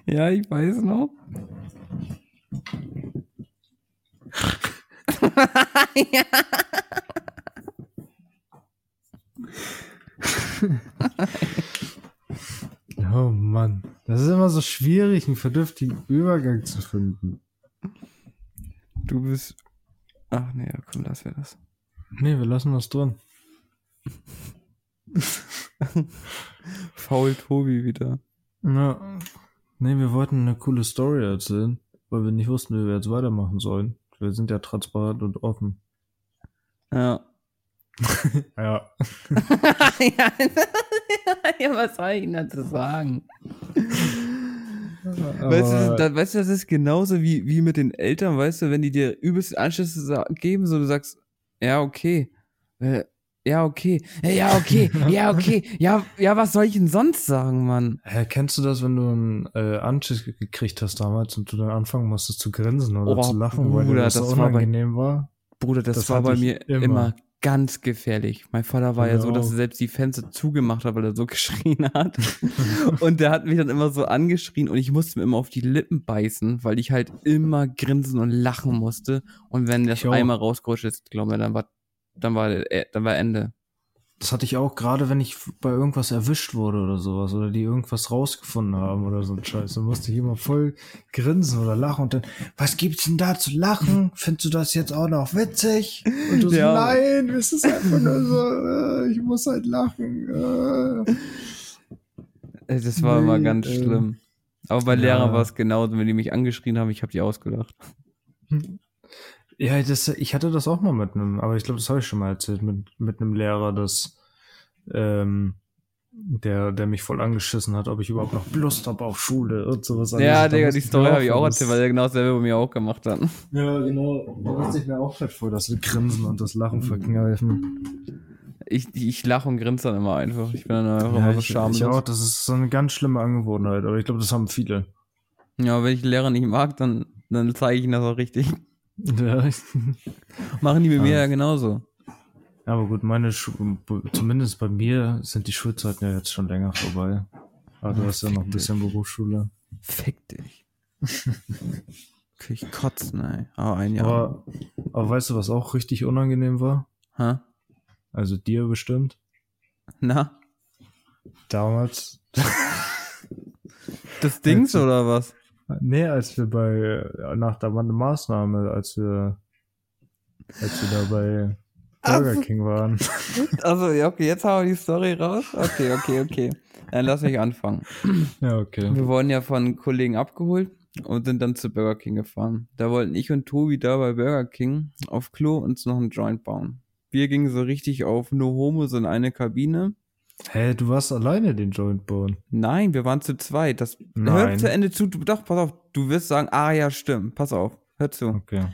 Ja, ich weiß noch. ja. Oh Mann, das ist immer so schwierig, einen vernünftigen Übergang zu finden. Du bist. Ach nee, ja, komm, lass wir das. Nee, wir lassen das drin. Faul Tobi wieder. Ja. Nee, wir wollten eine coole Story erzählen, weil wir nicht wussten, wie wir jetzt weitermachen sollen. Wir sind ja transparent und offen. Ja. Ja. ja, ja, was soll ich denn dazu sagen? Weißt du, das, weißt du, das ist genauso wie, wie mit den Eltern, weißt du, wenn die dir übelst Anschlüsse geben, so du sagst, ja, okay, äh, ja, okay, äh, ja, okay, ja, okay, ja, ja, was soll ich denn sonst sagen, Mann? Hä, kennst du das, wenn du einen äh, Anschiss gekriegt hast damals und du dann anfangen musstest zu grinsen oder Oh, zu lachen, weil dir Bruder, das, das so war bei- unangenehm war? Bruder, das, Das war bei mir immer. immer. Ganz gefährlich. Mein Vater war Bei ja so, dass er selbst die Fenster zugemacht hat, weil er so geschrien hat. und der hat mich dann immer so angeschrien und ich musste mir immer auf die Lippen beißen, weil ich halt immer grinsen und lachen musste. Und wenn das Ich einmal rausgerutscht ist, glaub mir, dann war, dann war, dann war Ende. Das hatte ich auch gerade, wenn ich bei irgendwas erwischt wurde oder sowas oder die irgendwas rausgefunden haben oder so ein Scheiß. Dann musste ich immer voll grinsen oder lachen und dann, was gibt's denn da zu lachen? Findest du das jetzt auch noch witzig? Und du so, Ja. nein, es ist einfach nur so, äh, ich muss halt lachen. Äh. Äh, Das war immer Nee, ganz ähm, schlimm. Aber bei ja. Lehrern war es genauso, wenn die mich angeschrien haben, ich habe die ausgelacht. Ja, das, ich hatte das auch mal mit einem, aber ich glaube, das habe ich schon mal erzählt, mit, mit einem Lehrer, dass ähm, der, der mich voll angeschissen hat, ob ich überhaupt noch Lust habe auf Schule und sowas. ja, Digga, die Story habe ich auch erzählt, weil er genau dasselbe bei mir auch gemacht hat. Ja, genau. Da musste ich mir auch fett vor, dass wir grinsen und das Lachen verkneifen. Ich, ich lache und grinse dann immer einfach. Ich bin dann einfach Ja, immer so schamlos. ich auch, das ist so eine ganz schlimme Angewohnheit, aber ich glaube, das haben viele. Ja, wenn ich den Lehrer nicht mag, dann, dann zeige ich ihn das auch richtig. Machen die mit mir ja genauso. aber gut, meine Schu zumindest bei mir sind die Schulzeiten ja jetzt schon länger vorbei. Aber du hast ja noch ein bisschen Berufsschule. Fick dich. Krieg ich kotzen, ey. Aber ein Jahr. Aber, aber weißt du, was auch richtig unangenehm war? Ha? Also dir bestimmt. Na? Damals. Das Dings oder was? Nee, als wir bei, nach der Maßnahme, als wir, als wir da bei Burger. King waren. Also, ja, okay, jetzt haben wir die Story raus. Okay, okay, okay. Dann lass mich anfangen. Ja, okay. Wir wurden ja von Kollegen abgeholt und sind dann zu Burger King gefahren. Da wollten ich und Tobi da bei Burger King auf Klo uns noch einen Joint bauen. Wir gingen so richtig auf No Homo, so in eine Kabine. Hä, du warst alleine den Joint bauen. Nein, wir waren zu zweit. Das Nein. hört zu Ende zu. Du, doch, pass auf. Du wirst sagen, ah ja, stimmt. Pass auf. Hör zu. Okay.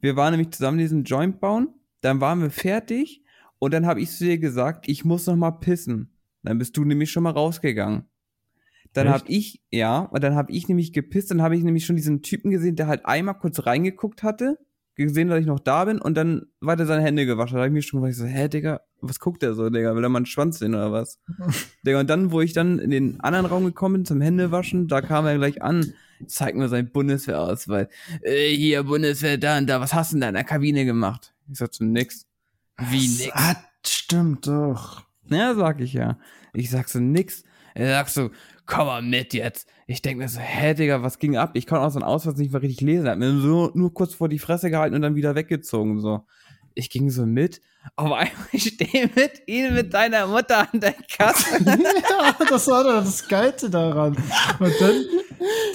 Wir waren nämlich zusammen diesen Joint bauen. Dann waren wir fertig. Und dann habe ich zu dir gesagt, ich muss noch mal pissen. Dann bist du nämlich schon mal rausgegangen. Dann habe ich, ja, und dann habe ich nämlich gepisst. Dann habe ich nämlich schon diesen Typen gesehen, der halt einmal kurz reingeguckt hatte, gesehen, dass ich noch da bin und dann weiter seine Hände gewaschen. Da habe ich mir schon gedacht, so, hä, Digga, was guckt der so, Digga? Will er mal einen Schwanz sehen oder was? Digga, und dann, wo ich dann in den anderen Raum gekommen bin zum Händewaschen, da kam er gleich an, zeigt mir sein Bundeswehrausweis. Äh, hier, Bundeswehr, da und da, was hast du denn da in der Kabine gemacht? Ich sag so, nix. Wie nix? Ah, stimmt doch. Ja, sag ich ja. Ich sag so, nix. Er sagt so, komm mal mit jetzt. Ich denk mir so, hä, Digga, was ging ab? Ich konnte auch so einen Ausweis nicht mal richtig lesen. Er hat mir so nur kurz vor die Fresse gehalten und dann wieder weggezogen, so. Ich ging so mit. Auf einmal stehe mit ihm mit deiner Mutter an der Kasse. ja, das war doch das Geilste daran. Und dann,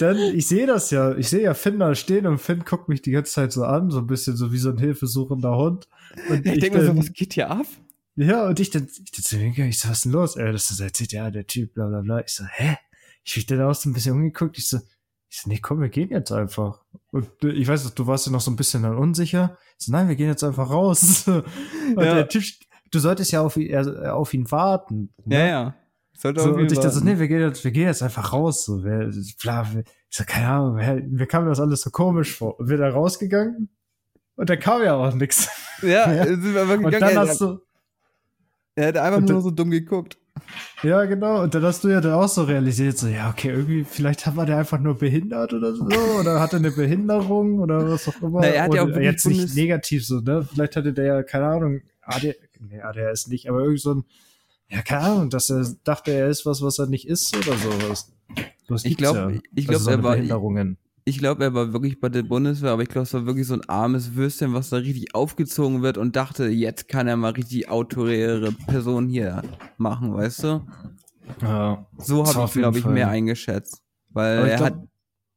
dann ich sehe das ja, ich sehe ja Finn da stehen und Finn guckt mich die ganze Zeit so an, so ein bisschen so wie so ein hilfesuchender Hund. Und Ich denk mir so, was geht hier ab? Ja, und ich dann, ich dann zu gegangen, ich so, was ist denn los? Er das so erzählt, ja, der Typ, bla, bla, bla. Ich so, hä? Ich hab dann auch so ein bisschen umgeguckt, ich so, ich so, nee, komm, wir gehen jetzt einfach. Und äh, ich weiß, du warst ja noch so ein bisschen dann unsicher. Ich so, nein, wir gehen jetzt einfach raus. Und Ja. der Typ, du solltest ja auf, ihn- äh, auf ihn warten. ne? Ja, ja. Sollte So, und ich dachte so, nee, wir gehen jetzt, wir gehen jetzt einfach raus. So, wer, bla, ich so, keine Ahnung, wer, mir kam das alles so komisch vor. Und wir da rausgegangen und dann kam ja auch nichts. Ja, Ja. sind wir aber Und gegangen. dann er, hast du, er hat einfach und nur so dumm geguckt. Ja genau, und dann hast du ja dann auch so realisiert, so, ja, okay, irgendwie, vielleicht war der einfach nur behindert oder so, oder hatte eine Behinderung oder was auch immer. Na, er hat ja auch jetzt nicht Bundes- negativ so, ne? Vielleicht hatte der ja, keine Ahnung, AD, nee, ADHS nicht, aber irgendwie so ein, ja, keine Ahnung, dass er dachte, er ist was, was er nicht ist oder sowas. Ich gibt's glaub- ja. ich glaub, also so er war- Behinderungen. Ich glaube, er war wirklich bei der Bundeswehr, aber ich glaube, es war wirklich so ein armes Würstchen, was da richtig aufgezogen wird und dachte, jetzt kann er mal richtig autoritäre Person hier machen, weißt du? Ja. So habe ich, glaube ich, mehr eingeschätzt. Weil er glaub- hat,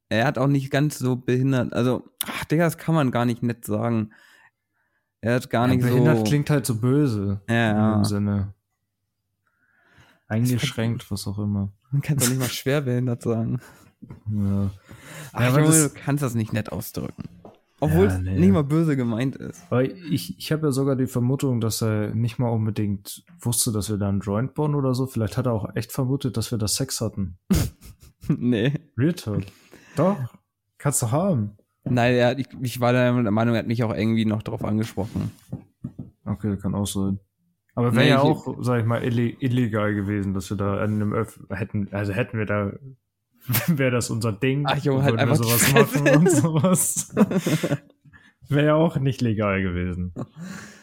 er hat auch nicht ganz so behindert, also, ach, Digga, das kann man gar nicht nett sagen. Er hat gar Ja, nicht behindert so. klingt halt so böse. Ja. In dem Sinne. Eingeschränkt, was auch immer. Man kann doch nicht mal schwer behindert sagen. Ja. Ach, Ja, aber Junge, das- du kannst das nicht nett ausdrücken. Obwohl Ja, es nee. nicht mal böse gemeint ist. Weil ich, ich habe ja sogar die Vermutung, dass er nicht mal unbedingt wusste, dass wir da einen Joint bauen oder so. Vielleicht hat er auch echt vermutet, dass wir da Sex hatten. nee. Real Talk. Doch. Kannst du haben. Nein, er, ich, ich war der Meinung, er hat mich auch irgendwie noch drauf angesprochen. Okay, kann auch sein. Aber wäre Nee, ja auch, sag ich mal, ille illegal gewesen, dass wir da an einem Öff hätten, also hätten wir da, wäre das unser Ding. Ach, Junge, halt einfach sowas machen und sowas. wäre ja auch nicht legal gewesen.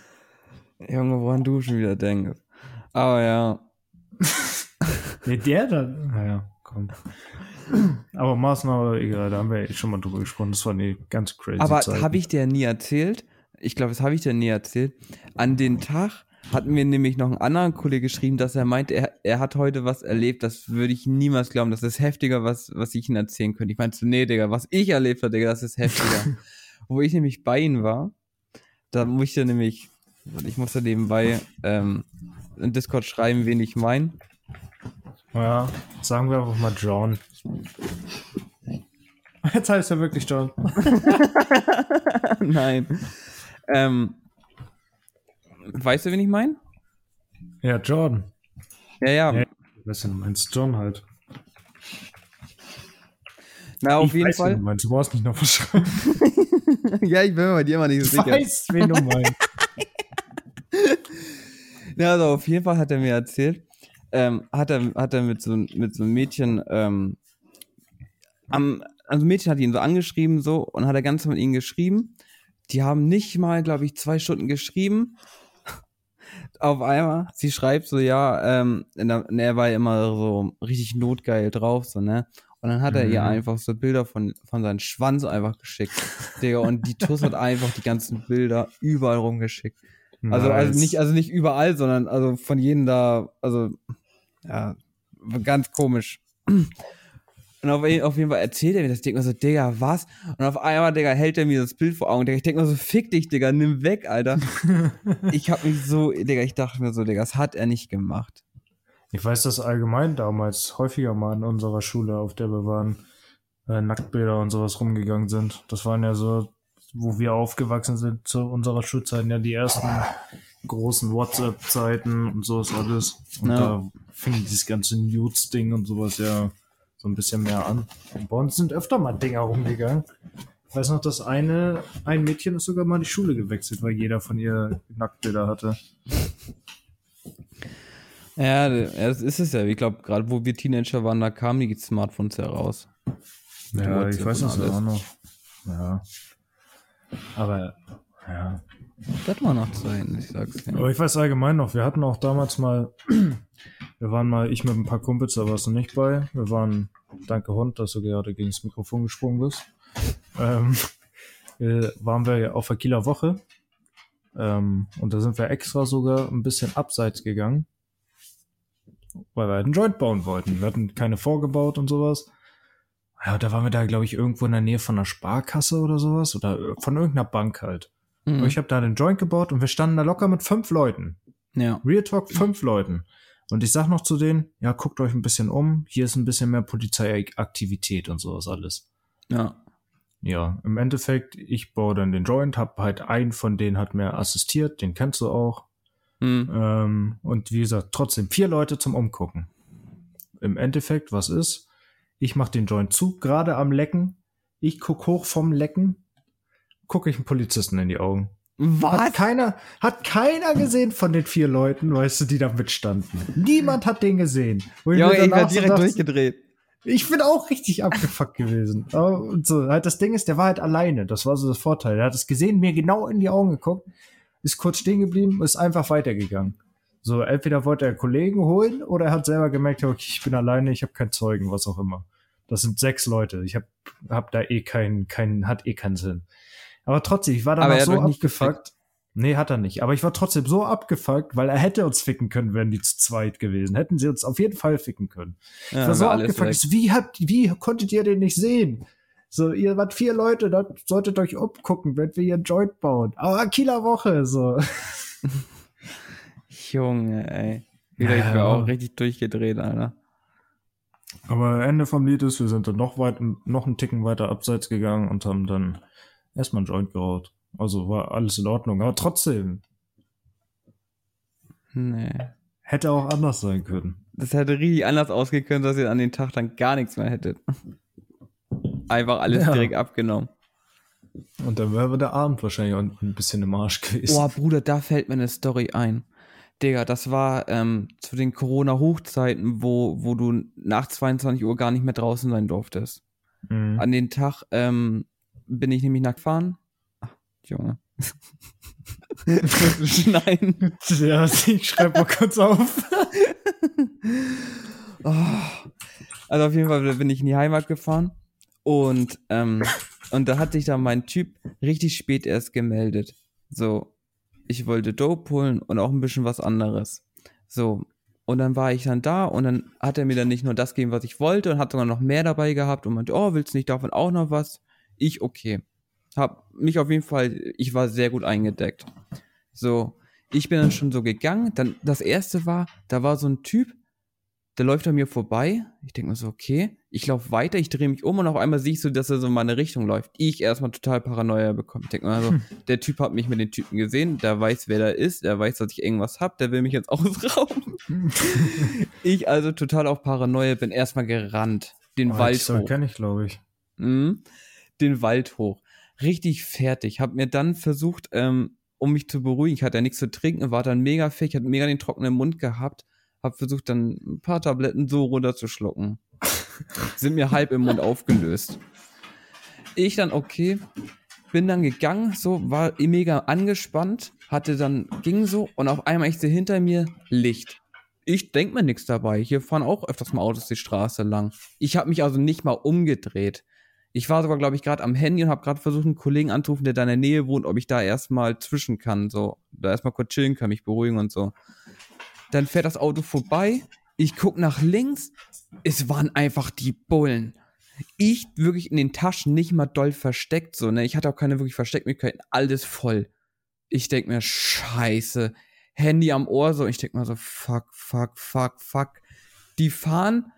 Junge, woran du schon wieder denkst. Aber ja. Nee, der dann, naja, komm. Aber Maßnahme, egal, da haben wir ja schon mal drüber gesprochen. Das war eine ganz crazy Aber habe ich dir nie erzählt? Ich glaube, das habe ich dir nie erzählt. An den Tag hat mir nämlich noch ein anderer Kollege geschrieben, dass er meinte, er, er hat heute was erlebt, das würde ich niemals glauben. Das ist heftiger, was, was ich ihm erzählen könnte. Ich meinte so, nee, Digga, was ich erlebt habe, Digga, das ist heftiger. Wo ich nämlich bei ihm war, da musste nämlich, ich musste nebenbei ähm, in Discord schreiben, wen ich meine. Ja, sagen wir einfach mal John. Jetzt heißt er wirklich John. Nein. ähm, weißt du, wen ich meine? Ja, Jordan. Ja, ja. Ja. Denn, du meinst John halt. Na, auf ich jeden weiß, Fall. Du meinst, du brauchst nicht noch was schreiben. ja, ich bin mir bei dir immer nicht so Ich sicher. weiß, wen du meinst. Ja, also auf jeden Fall hat er mir erzählt, ähm, hat er, hat er mit so, mit so einem Mädchen, ähm, am, also ein Mädchen hat ihn so angeschrieben so und hat er ganz mit ihnen geschrieben. Die haben nicht mal, glaube ich, zwei Stunden geschrieben. Auf einmal, sie schreibt so, ja, ähm, na, er war ja immer so richtig notgeil drauf, so, ne? Und dann hat er ihr Mhm. einfach so Bilder von, von seinem Schwanz einfach geschickt. Digga, und die Tuss hat einfach die ganzen Bilder überall rumgeschickt. Also, also Nice. nicht, also nicht überall, sondern also von jedem da, also ja, ganz komisch. Und auf, auf jeden Fall erzählt er mir das Ding und so, Digga, was? Und auf einmal, Digga, hält er mir das Bild vor Augen. Digga, ich denke mir so, fick dich, Digga, nimm weg, Alter. ich hab mich so, Digga, ich dachte mir so, Digga, das hat er nicht gemacht. Ich weiß, dass allgemein damals häufiger mal in unserer Schule, auf der wir waren, äh, Nacktbilder und sowas rumgegangen sind. Das waren ja so, wo wir aufgewachsen sind zu unserer Schulzeit, ja die ersten großen WhatsApp-Zeiten und sowas alles. Und Ja. da fing dieses ganze Nudes-Ding und sowas ja so ein bisschen mehr an. Und bei uns sind öfter mal Dinger rumgegangen. Ich weiß noch, dass eine, ein Mädchen ist sogar mal die Schule gewechselt, weil jeder von ihr Nacktbilder hatte. Ja, das ist es ja. Ich glaube, gerade wo wir Teenager waren, da kamen die Smartphones heraus. Ja, ich weiß das auch noch. Ja. Aber, ja. Das war noch Zeiten, ich sag's dir. Aber ich weiß allgemein noch, wir hatten auch damals mal, wir waren mal, ich mit ein paar Kumpels, da warst du nicht bei. Wir waren, danke Hund, dass du gerade gegen das Mikrofon gesprungen bist. Ähm, äh, waren wir ja auf der Kieler Woche. Ähm, und da sind wir extra sogar ein bisschen abseits gegangen. Weil wir halt einen Joint bauen wollten. Wir hatten keine vorgebaut und sowas. Ja, da waren wir da, glaube ich, irgendwo in der Nähe von einer Sparkasse oder sowas. Oder von irgendeiner Bank halt. Mhm. Ich habe da den Joint gebaut und wir standen da locker mit fünf Leuten. Ja. Real Talk fünf Leuten. Und ich sag noch zu denen, ja, guckt euch ein bisschen um, hier ist ein bisschen mehr Polizeiaktivität und sowas alles. Ja. Ja, im Endeffekt, ich baue dann den Joint, hab halt einen von denen hat mir assistiert, den kennst du auch. Hm. Ähm, und wie gesagt, trotzdem vier Leute zum Umgucken. Im Endeffekt, was ist? Ich mach den Joint zu, gerade am Lecken. Ich guck hoch vom Lecken, gucke ich einen Polizisten in die Augen. Hat keiner, hat keiner gesehen von den vier Leuten, weißt du, die da mitstanden. Niemand hat den gesehen. Wo Ja, mir ich war direkt dachte, durchgedreht. ich bin auch richtig abgefuckt gewesen. Und so, halt das Ding ist, der war halt alleine. Das war so das Vorteil. Er hat es gesehen, mir genau in die Augen geguckt, ist kurz stehen geblieben, ist einfach weitergegangen. So, entweder wollte er Kollegen holen oder er hat selber gemerkt, okay, ich bin alleine, ich habe keinen Zeugen, was auch immer. Das sind sechs Leute. Ich hab, hab da eh keinen, keinen, hat eh keinen Sinn. Aber trotzdem, ich war danach so nicht abgefuckt. Nee, hat er nicht. Aber ich war trotzdem so abgefuckt, weil er hätte uns ficken können, wären die zu zweit gewesen. Hätten sie uns auf jeden Fall ficken können. Ja, ich war so war abgefuckt. Ich so, Wie habt, wie konntet ihr den nicht sehen? So, ihr wart vier Leute, da solltet euch umgucken, wenn wir hier einen Joint bauen. Aber Kieler Woche, so. Junge, ey. Wieder, ich Ja, bin auch aber- richtig durchgedreht, Alter. Aber Ende vom Lied ist, wir sind dann noch weit, noch einen Ticken weiter abseits gegangen und haben dann erstmal einen Joint geraucht. Also war alles in Ordnung. Aber trotzdem, Nee. hätte auch anders sein können. Das hätte richtig anders ausgehen können, dass ihr an den Tag dann gar nichts mehr hättet. Einfach alles Ja. direkt abgenommen. Und dann wäre der Abend wahrscheinlich auch ein bisschen im Arsch gewesen. Boah, Bruder, da fällt mir eine Story ein. Digga, das war ähm, zu den Corona-Hochzeiten, wo, wo du nach 22 Uhr gar nicht mehr draußen sein durftest. Mhm. An den Tag ähm, bin ich nämlich nackt gefahren. Ach, Junge. Schneiden. Ja, ich schreibe mal kurz auf. Oh. Also auf jeden Fall bin ich in die Heimat gefahren und, ähm, und da hat sich dann mein Typ richtig spät erst gemeldet. So, ich wollte Dope holen und auch ein bisschen was anderes. So, und dann war ich dann da und dann hat er mir dann nicht nur das gegeben, was ich wollte und hat sogar noch mehr dabei gehabt und meinte, oh, willst du nicht davon auch noch was? Ich, okay. Hab mich auf jeden Fall, ich war sehr gut eingedeckt. So, ich bin dann schon so gegangen. Dann das erste war, da war so ein Typ, der läuft an mir vorbei. Ich denke mir so, okay, ich laufe weiter, ich drehe mich um und auf einmal sehe ich so, dass er so in meine Richtung läuft. Ich erstmal total Paranoia bekomme. Ich denke mir so, der Typ hat mich mit den Typen gesehen, der weiß, wer der ist, der weiß, dass ich irgendwas hab, der will mich jetzt ausrauben. ich also total auf Paranoia bin erstmal gerannt. Den Wald hoch. kenne ich, glaube ich. Mhm. Den Wald hoch. Richtig fertig. Hab mir dann versucht, ähm, um mich zu beruhigen, ich hatte ja nichts zu trinken, war dann mega fertig, hatte mega den trockenen Mund gehabt, hab versucht dann ein paar Tabletten so runterzuschlucken. Sind mir halb im Mund aufgelöst. Ich dann, okay, bin dann gegangen, so, war mega angespannt, hatte dann, ging so und auf einmal ich sehe hinter mir Licht. Ich denk mir nichts dabei. Hier fahren auch öfters mal Autos die Straße lang. Ich habe mich also nicht mal umgedreht. Ich war sogar, glaube ich, gerade am Handy und habe gerade versucht, einen Kollegen anzurufen, der da in der Nähe wohnt, ob ich da erstmal zwischen kann, so, da erstmal kurz chillen kann, mich beruhigen und so. Dann fährt das Auto vorbei, ich guck nach links, es waren einfach die Bullen. Ich wirklich in den Taschen nicht mal doll versteckt, so, ne? Ich hatte auch keine wirklich Versteckmöglichkeiten, alles voll. Ich denk mir, scheiße. Handy am Ohr, so, ich denk mir so, fuck, fuck, fuck, fuck. Die fahren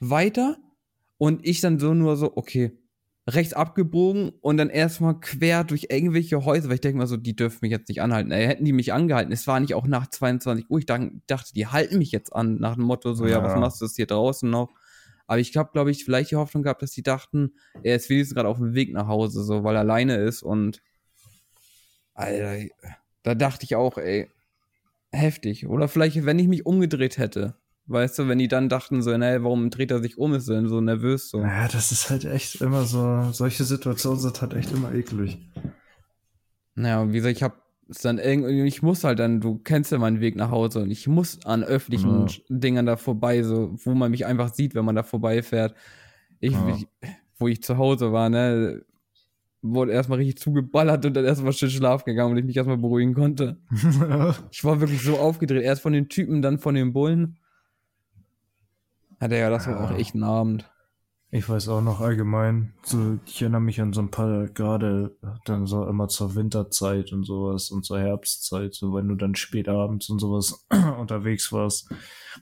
weiter und ich dann so nur so, okay, rechts abgebogen und dann erstmal quer durch irgendwelche Häuser, weil ich denke mal so, die dürfen mich jetzt nicht anhalten. Ey, hätten die mich angehalten, es war nicht auch nach 22 Uhr, ich dachte, dachte, die halten mich jetzt an, nach dem Motto so, ja, Ja. was machst du jetzt hier draußen noch? Aber ich habe, glaube ich, vielleicht die Hoffnung gehabt, dass die dachten, er ist wenigstens gerade auf dem Weg nach Hause, so, weil er alleine ist und Alter, da dachte ich auch, ey, heftig. Oder vielleicht, wenn ich mich umgedreht hätte. Weißt du, wenn die dann dachten so, ne, warum dreht er sich um, ist er denn so nervös so. Ja, das ist halt echt immer so, solche Situationen sind halt echt immer eklig. Naja, und wie gesagt, ich hab dann irgendwie, ich muss halt dann, du kennst ja meinen Weg nach Hause und ich muss an öffentlichen Ja. Dingern da vorbei, so, wo man mich einfach sieht, wenn man da vorbeifährt. Ich, Ja. ich wo ich zu Hause war, ne, wurde erstmal richtig zugeballert und dann erstmal schön schlaf gegangen, weil ich mich erstmal beruhigen konnte. Ich war wirklich so aufgedreht. Erst von den Typen, dann von den Bullen. Ja, Digga, das war Ja. auch echt ein Abend. Ich weiß auch noch allgemein, so, ich erinnere mich an so ein paar, gerade dann so immer zur Winterzeit und sowas und zur Herbstzeit, so wenn du dann spät abends und sowas unterwegs warst,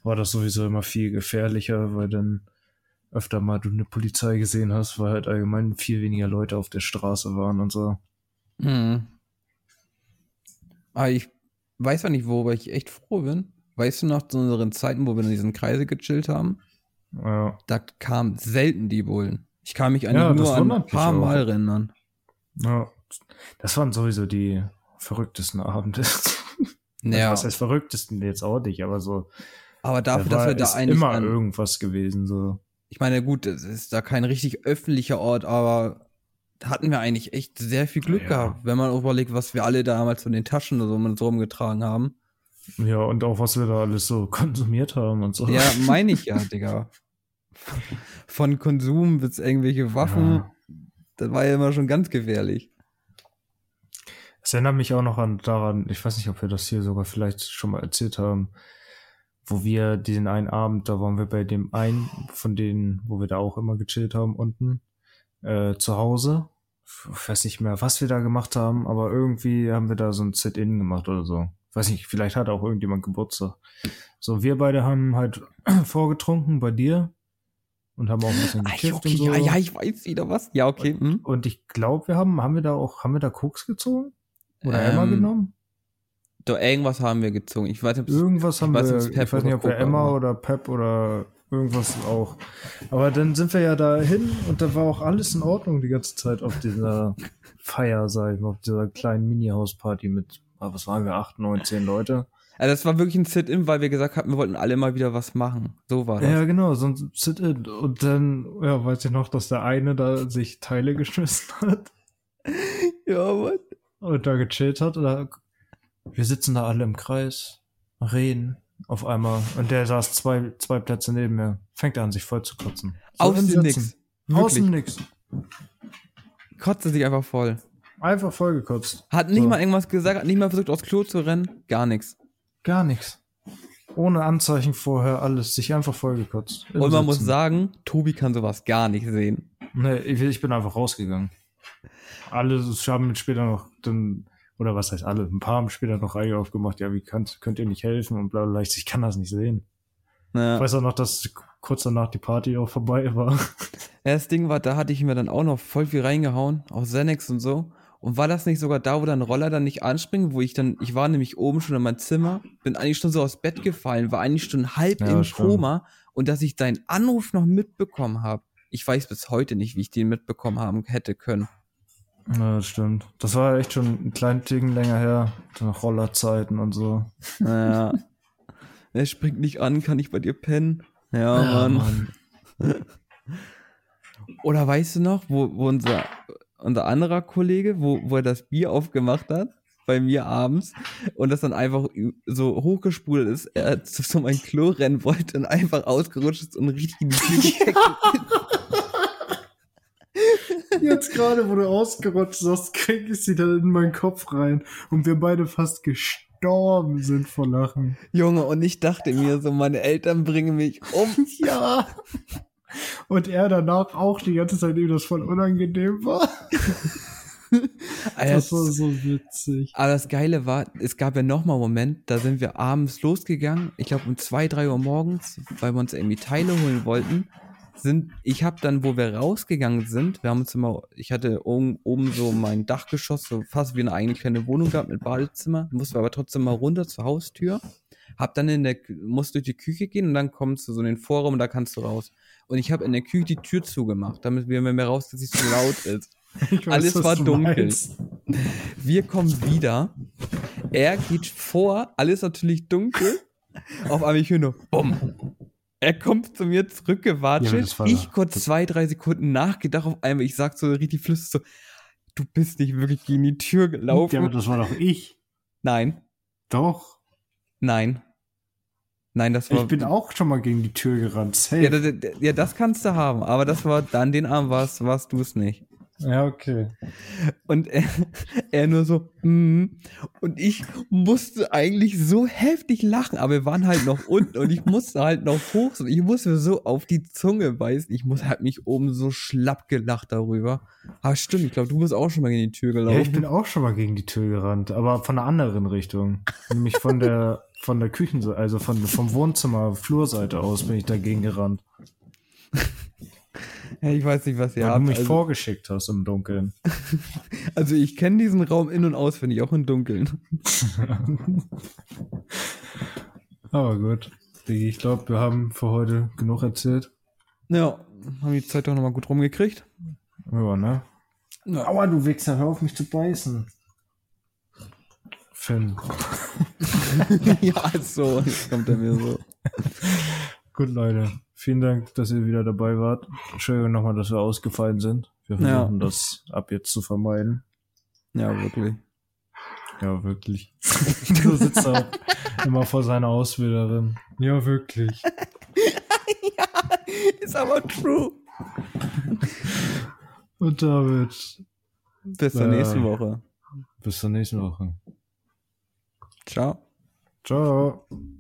war das sowieso immer viel gefährlicher, weil dann öfter mal du eine Polizei gesehen hast, weil halt allgemein viel weniger Leute auf der Straße waren und so. Mhm. Aber ich weiß zwar nicht, worüber ich echt froh bin. Weißt du noch, zu unseren Zeiten, wo wir in diesen Kreise gechillt haben, Ja. da kamen selten die Bullen. Ich kann mich Ja, eigentlich das nur an ein paar. Mal erinnern. ja. Das waren sowieso die verrücktesten Abende. Ja, Was heißt verrücktesten jetzt auch nicht, aber so. aber dafür, da dass wir da ist eigentlich immer an, irgendwas gewesen, so. ich meine, gut, es ist da kein richtig öffentlicher Ort, aber da hatten wir eigentlich echt sehr viel Glück Ja. gehabt, wenn man überlegt, was wir alle damals von den Taschen oder so mit rumgetragen haben. Ja, und auch was wir da alles so konsumiert haben und so. Ja, meine ich ja, Digga. Von Konsum bis irgendwelche Waffen, Ja. das war ja immer schon ganz gefährlich. Es erinnert mich auch noch an daran, ich weiß nicht, ob wir das hier sogar vielleicht schon mal erzählt haben, wo wir diesen einen Abend, da waren wir bei dem einen von denen, wo wir da auch immer gechillt haben unten, äh, zu Hause. Ich weiß nicht mehr, was wir da gemacht haben, aber irgendwie haben wir da so ein Sit-In gemacht oder so. Weiß nicht, vielleicht hat auch irgendjemand Geburtstag. So, wir beide haben halt vorgetrunken bei dir und haben auch ein bisschen Ah, gekifft okay, und so. ja, ja, ich weiß wieder was. Ja, okay. Hm? Und ich glaube, wir haben, haben wir da auch, haben wir da Koks gezogen? Oder Ähm, Emma genommen? Doch, irgendwas haben wir gezogen. Ich weiß nicht, Irgendwas haben weiß wir, ich weiß nicht, ob wir Emma war. oder Pep oder irgendwas auch. Aber dann sind wir ja da hin und da war auch alles in Ordnung die ganze Zeit auf dieser Feier, sag ich mal, auf dieser kleinen Mini-Hausparty mit, was waren wir, acht, neun, zehn Leute? Also das war wirklich ein Sit-In, weil wir gesagt hatten, wir wollten alle mal wieder was machen. So war das. Ja, genau, so ein Sit-In. Und dann, ja, weiß ich noch, dass der eine da sich Teile geschmissen hat ja Mann. und da gechillt hat. Oder wir sitzen da alle im Kreis, reden auf einmal. Und der saß zwei, zwei Plätze neben mir. Fängt an, sich voll zu kotzen. So Aus dem. Nix. Aus dem Wirklich. Nix. Kotzte sich einfach voll. Einfach vollgekotzt. Hat nicht So. mal irgendwas gesagt, hat nicht mal versucht, aufs Klo zu rennen. Gar nichts. Gar nichts. Ohne Anzeichen vorher, alles. Sich einfach vollgekotzt. Und man muss Sitzen. sagen, Tobi kann sowas gar nicht sehen. Nee, ich, ich bin einfach rausgegangen. Alle haben später noch, dann, oder was heißt alle, ein paar haben später noch Reihe aufgemacht, ja, wie könnt, könnt ihr nicht helfen und bla bla. Ich, ich kann das nicht sehen. Ich Ja. weiß auch noch, dass kurz danach die Party auch vorbei war. Ja, Das Ding war, da hatte ich mir dann auch noch voll viel reingehauen, auch Xanax und so. Und war das nicht sogar da, wo dein Roller dann nicht anspringt, wo ich dann, ich war nämlich oben schon in meinem Zimmer, bin eigentlich schon so aus Bett gefallen, war eigentlich schon halb Ja, im. Koma und dass ich deinen Anruf noch mitbekommen habe. Ich weiß bis heute nicht, wie ich den mitbekommen haben hätte können. Ja, das stimmt. Das war echt schon ein kleinen Ticken länger her. Noch Rollerzeiten und so. Naja. Er springt nicht an, kann ich bei dir pennen? Ja, Mann. Oder weißt du noch, wo, wo unser, unser anderer Kollege, wo, wo er das Bier aufgemacht hat, bei mir abends, und das dann einfach so hochgespult ist, er zu so mein Klo rennen wollte und einfach ausgerutscht ist und richtig in die gekickt Jetzt gerade, wo du ausgerutscht hast, krieg ich sie dann in meinen Kopf rein und wir beide fast gestorben sind vor Lachen. Junge, und ich dachte mir so, meine Eltern bringen mich um. Ja. Und er danach auch die ganze Zeit, ihm das voll unangenehm war. Alter, Das war so witzig. Aber das Geile war, es gab ja nochmal einen Moment, da sind wir abends losgegangen, ich glaube um zwei, drei Uhr morgens, weil wir uns irgendwie Teile holen wollten. Sind, ich habe dann, wo wir rausgegangen sind, wir haben uns immer, ich hatte oben, oben so mein Dachgeschoss, so fast wie eine eigene kleine Wohnung gehabt mit Badezimmer, mussten wir aber trotzdem mal runter zur Haustür, hab dann in der, musst durch die Küche gehen und dann kommst du so in den Vorraum und da kannst du raus. Und ich habe in der Küche die Tür zugemacht, damit wir mehr raus, dass es so laut ist. Weiß, Alles war du dunkel. meinst. Wir kommen wieder. Er geht vor, alles natürlich dunkel. Auf einmal ich höre nur Bumm. Er kommt zu mir Ja, zurückgewatscht. war ich kurz zwei, drei Sekunden nachgedacht. Auf einmal, ich sag so richtig flüssig so, du bist nicht wirklich gegen die Tür gelaufen. Ja, aber das war doch ich. nein, Doch. nein. Nein, das war. Ich bin auch schon mal gegen die Tür gerannt. Safe. ja, das, ja, das kannst du haben, aber das war dann den Abend warst, warst du es nicht. Ja, okay. Und er, er nur so, mm. und ich musste eigentlich so heftig lachen, aber wir waren halt noch unten und ich musste halt noch hoch und ich musste so auf die Zunge beißen. Ich muss halt mich oben so schlapp gelacht darüber. Aber stimmt, ich glaube, du bist auch schon mal in die Tür Ja, ich gelaufen. bin auch schon mal gegen die Tür gerannt, aber von einer anderen Richtung. Nämlich von der, von der Küchenseite, also von, vom Wohnzimmer, Flurseite aus bin ich dagegen gerannt. Ja, ich weiß nicht, was ihr Weil du habt. mich Also, vorgeschickt hast im Dunkeln. also ich kenne diesen Raum in- und auswendig, auch im Dunkeln. Aber gut. Digi, Ich glaube, wir haben für heute genug erzählt. Ja, haben die Zeit doch nochmal gut rumgekriegt. Ja, ne? Ja. Aua, du Wichser, hör auf mich zu beißen. Finn. ja, so, jetzt kommt er mir so. Gut, Leute. Vielen Dank, dass ihr wieder dabei wart. Entschuldigung nochmal, dass wir ausgefallen sind. Wir Ja. versuchen das ab jetzt zu vermeiden. Ja, wirklich. Ja, wirklich. so sitzt auch immer vor seiner Ausbilderin. Ja, wirklich. Ist aber true. Und damit Bis zur Äh. nächsten Woche. bis zur nächsten Woche. Ciao. Ciao.